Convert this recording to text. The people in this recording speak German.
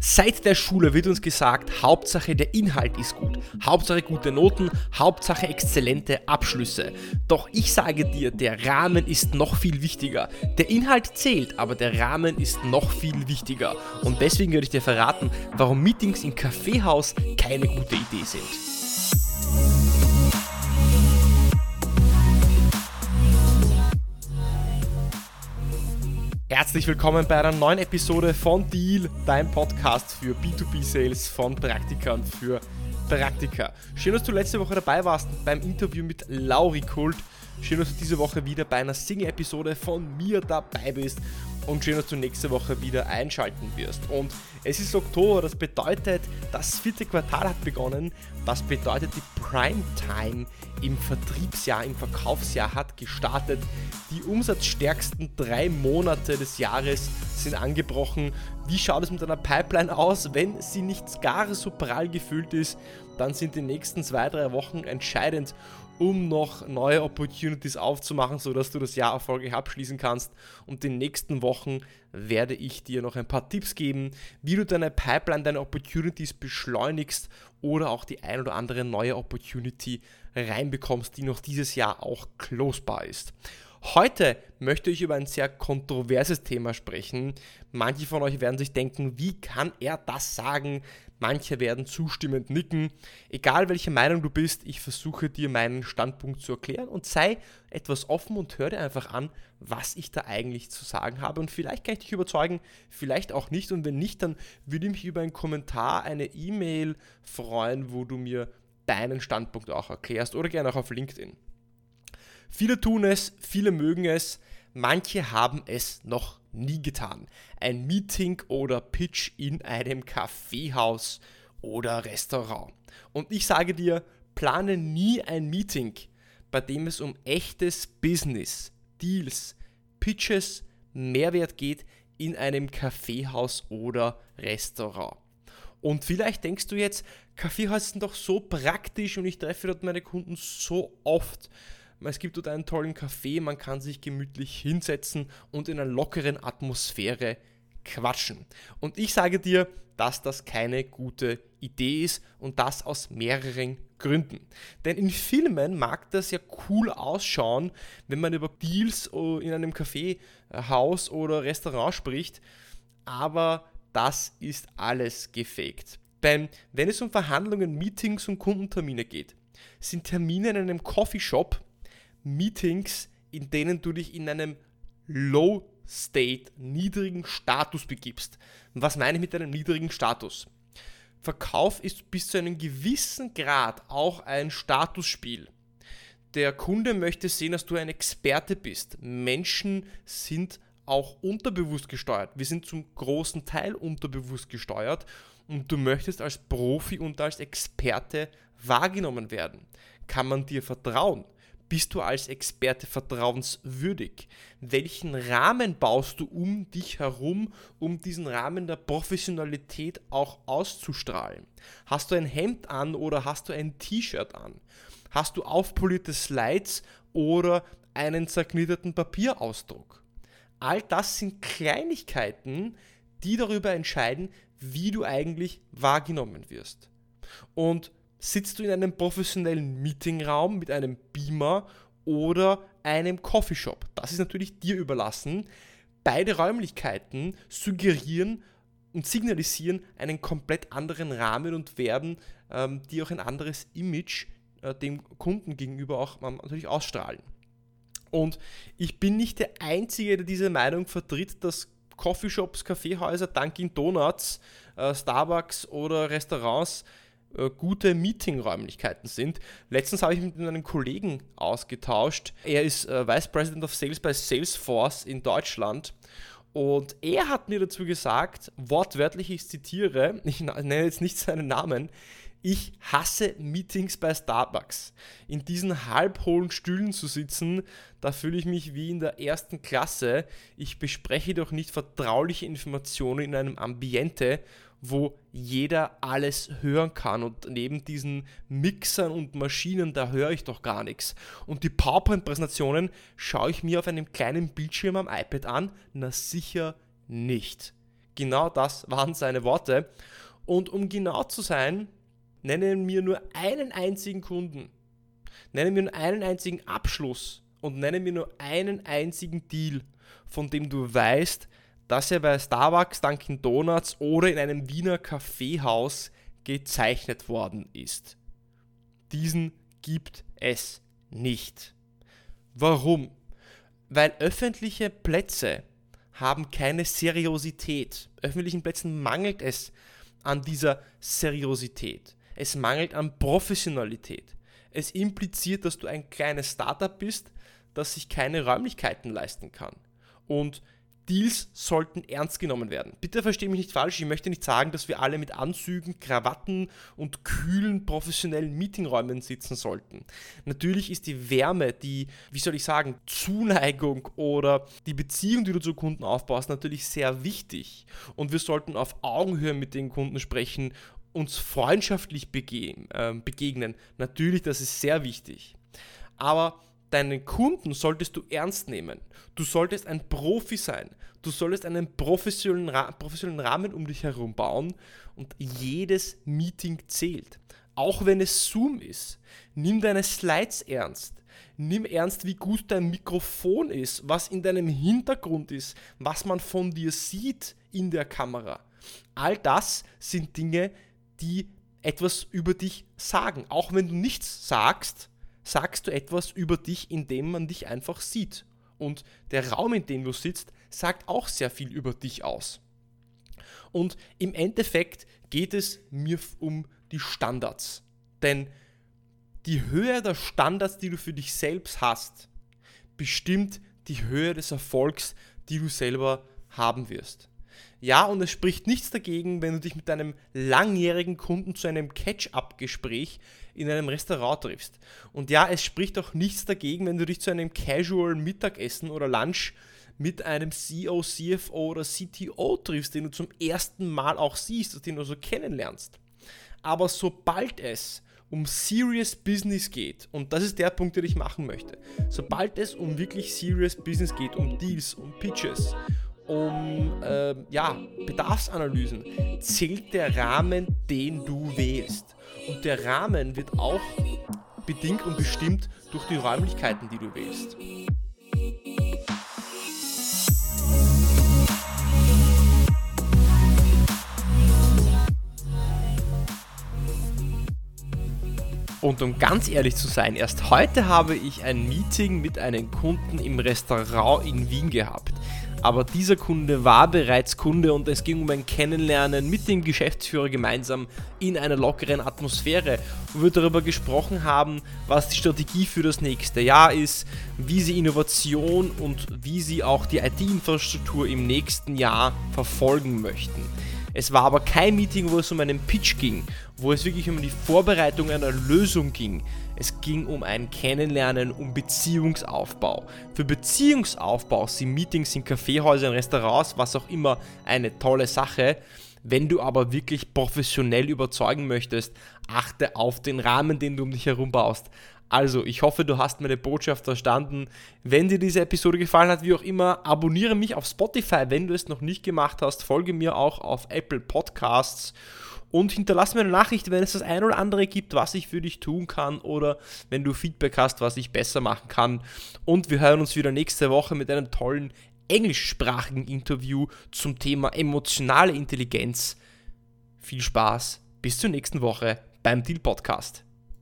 Seit der Schule wird uns gesagt, Hauptsache der Inhalt ist gut, Hauptsache gute Noten, Hauptsache exzellente Abschlüsse. Doch ich sage dir, der Rahmen ist noch viel wichtiger. Der Inhalt zählt, aber der Rahmen ist noch viel wichtiger. Und deswegen werde ich dir verraten, warum Meetings im Kaffeehaus keine gute Idee sind. Herzlich willkommen bei einer neuen Episode von Deal, dein Podcast für B2B-Sales von Praktikern für Praktika. Schön, dass du letzte Woche dabei warst beim Interview mit Lauri Kult. Schön, dass du diese Woche wieder bei einer Single-Episode von mir dabei bist und schön, dass du nächste Woche wieder einschalten wirst. Und es ist Oktober, das bedeutet, das vierte Quartal hat begonnen. Das bedeutet, die Primetime im Vertriebsjahr, im Verkaufsjahr hat gestartet. Die umsatzstärksten drei Monate des Jahres sind angebrochen. Wie schaut es mit einer Pipeline aus? Wenn sie nicht gar so prall gefüllt ist, dann sind die nächsten zwei, drei Wochen entscheidend, um noch neue Opportunities aufzumachen, sodass du das Jahr erfolgreich abschließen kannst. Und in den nächsten Wochen werde ich dir noch ein paar Tipps geben, wie du deine Pipeline, deine Opportunities beschleunigst oder auch die ein oder andere neue Opportunity reinbekommst, die noch dieses Jahr auch closebar ist. Heute möchte ich über ein sehr kontroverses Thema sprechen. Manche von euch werden sich denken, wie kann er das sagen? Manche werden zustimmend nicken. Egal welche Meinung du bist, ich versuche dir meinen Standpunkt zu erklären und sei etwas offen und höre dir einfach an, was ich da eigentlich zu sagen habe. Und vielleicht kann ich dich überzeugen, vielleicht auch nicht. Und wenn nicht, dann würde ich mich über einen Kommentar, eine E-Mail freuen, wo du mir deinen Standpunkt auch erklärst oder gerne auch auf LinkedIn. Viele tun es, viele mögen es, manche haben es noch nie getan. Ein Meeting oder Pitch in einem Kaffeehaus oder Restaurant. Und ich sage dir, plane nie ein Meeting, bei dem es um echtes Business, Deals, Pitches, Mehrwert geht in einem Kaffeehaus oder Restaurant. Und vielleicht denkst du jetzt, Kaffeehaus sind doch so praktisch und ich treffe dort meine Kunden so oft. Es gibt dort einen tollen Café, man kann sich gemütlich hinsetzen und in einer lockeren Atmosphäre quatschen. Und ich sage dir, dass das keine gute Idee ist und das aus mehreren Gründen. Denn in Filmen mag das ja cool ausschauen, wenn man über Deals in einem Kaffeehaus oder Restaurant spricht, aber das ist alles gefaked. Denn wenn es um Verhandlungen, Meetings und Kundentermine geht, sind Termine in einem Coffeeshop Meetings, in denen du dich in einem Low State, niedrigen Status begibst. Was meine ich mit einem niedrigen Status? Verkauf ist bis zu einem gewissen Grad auch ein Statusspiel. Der Kunde möchte sehen, dass du ein Experte bist. Menschen sind auch unterbewusst gesteuert. Wir sind zum großen Teil unterbewusst gesteuert und du möchtest als Profi und als Experte wahrgenommen werden. Kann man dir vertrauen? Bist du als Experte vertrauenswürdig? Welchen Rahmen baust du um dich herum, um diesen Rahmen der Professionalität auch auszustrahlen? Hast du ein Hemd an oder hast du ein T-Shirt an? Hast du aufpolierte Slides oder einen zerknitterten Papierausdruck? All das sind Kleinigkeiten, die darüber entscheiden, wie du eigentlich wahrgenommen wirst. Und sitzt du in einem professionellen Meetingraum mit einem Beamer oder einem Coffeeshop. Das ist natürlich dir überlassen. Beide Räumlichkeiten suggerieren und signalisieren einen komplett anderen Rahmen und werden ähm, dir auch ein anderes Image äh, dem Kunden gegenüber auch ähm, natürlich ausstrahlen. Und ich bin nicht der Einzige, der diese Meinung vertritt, dass Coffeeshops, Kaffeehäuser, Dunkin' Donuts, äh, Starbucks oder Restaurants äh, gute Meetingräumlichkeiten sind. Letztens habe ich mit einem Kollegen ausgetauscht. Er ist äh, Vice President of Sales bei Salesforce in Deutschland. Und er hat mir dazu gesagt, wortwörtlich, ich zitiere, ich nenne jetzt nicht seinen Namen, ich hasse Meetings bei Starbucks. In diesen halbhohlen Stühlen zu sitzen, da fühle ich mich wie in der ersten Klasse. Ich bespreche doch nicht vertrauliche Informationen in einem Ambiente wo jeder alles hören kann. Und neben diesen Mixern und Maschinen, da höre ich doch gar nichts. Und die PowerPoint-Präsentationen schaue ich mir auf einem kleinen Bildschirm am iPad an? Na sicher nicht. Genau das waren seine Worte. Und um genau zu sein, nennen wir nur einen einzigen Kunden, nennen wir nur einen einzigen Abschluss und nennen wir nur einen einzigen Deal, von dem du weißt, dass er bei Starbucks, Dunkin' Donuts oder in einem Wiener Kaffeehaus gezeichnet worden ist. Diesen gibt es nicht. Warum? Weil öffentliche Plätze haben keine Seriosität. Öffentlichen Plätzen mangelt es an dieser Seriosität. Es mangelt an Professionalität. Es impliziert, dass du ein kleines Startup bist, das sich keine Räumlichkeiten leisten kann. Und Deals sollten ernst genommen werden. Bitte verstehe mich nicht falsch, ich möchte nicht sagen, dass wir alle mit Anzügen, Krawatten und kühlen professionellen Meetingräumen sitzen sollten. Natürlich ist die Wärme, die, wie soll ich sagen, Zuneigung oder die Beziehung, die du zu Kunden aufbaust, natürlich sehr wichtig. Und wir sollten auf Augenhöhe mit den Kunden sprechen, uns freundschaftlich äh, begegnen. Natürlich, das ist sehr wichtig. Aber deinen Kunden solltest du ernst nehmen. Du solltest ein Profi sein. Du solltest einen professionellen, professionellen Rahmen um dich herum bauen und jedes Meeting zählt. Auch wenn es Zoom ist. Nimm deine Slides ernst. Nimm ernst, wie gut dein Mikrofon ist, was in deinem Hintergrund ist, was man von dir sieht in der Kamera. All das sind Dinge, die etwas über dich sagen. Auch wenn du nichts sagst, sagst du etwas über dich, indem man dich einfach sieht. Und der Raum, in dem du sitzt, sagt auch sehr viel über dich aus. Und im Endeffekt geht es mir um die Standards. Denn die Höhe der Standards, die du für dich selbst hast, bestimmt die Höhe des Erfolgs, die du selber haben wirst. Ja, und es spricht nichts dagegen, wenn du dich mit deinem langjährigen Kunden zu einem Catch-up-Gespräch in einem Restaurant triffst. Und ja, es spricht auch nichts dagegen, wenn du dich zu einem Casual Mittagessen oder Lunch mit einem CEO, CFO oder CTO triffst, den du zum ersten Mal auch siehst, den du so kennenlernst. Aber sobald es um Serious Business geht, und das ist der Punkt, den ich machen möchte, sobald es um wirklich Serious Business geht, um Deals, um Pitches, um äh, ja, Bedarfsanalysen, zählt der Rahmen, den du wählst. Und der Rahmen wird auch bedingt und bestimmt durch die Räumlichkeiten, die du wählst. Und um ganz ehrlich zu sein, erst heute habe ich ein Meeting mit einem Kunden im Restaurant in Wien gehabt aber dieser Kunde war bereits Kunde und es ging um ein Kennenlernen mit dem Geschäftsführer gemeinsam in einer lockeren Atmosphäre, wo wir darüber gesprochen haben, was die Strategie für das nächste Jahr ist, wie sie Innovation und wie sie auch die IT-Infrastruktur im nächsten Jahr verfolgen möchten. Es war aber kein Meeting, wo es um einen Pitch ging, wo es wirklich um die Vorbereitung einer Lösung ging. Es ging um ein Kennenlernen, um Beziehungsaufbau. Für Beziehungsaufbau sind Meetings in Kaffeehäusern, Restaurants, was auch immer, eine tolle Sache. Wenn du aber wirklich professionell überzeugen möchtest, achte auf den Rahmen, den du um dich herum baust. Also, ich hoffe, du hast meine Botschaft verstanden. Wenn dir diese Episode gefallen hat, wie auch immer, abonniere mich auf Spotify, wenn du es noch nicht gemacht hast. Folge mir auch auf Apple Podcasts und hinterlass mir eine Nachricht, wenn es das ein oder andere gibt, was ich für dich tun kann oder wenn du Feedback hast, was ich besser machen kann. Und wir hören uns wieder nächste Woche mit einem tollen englischsprachigen Interview zum Thema emotionale Intelligenz. Viel Spaß, bis zur nächsten Woche beim Deal Podcast.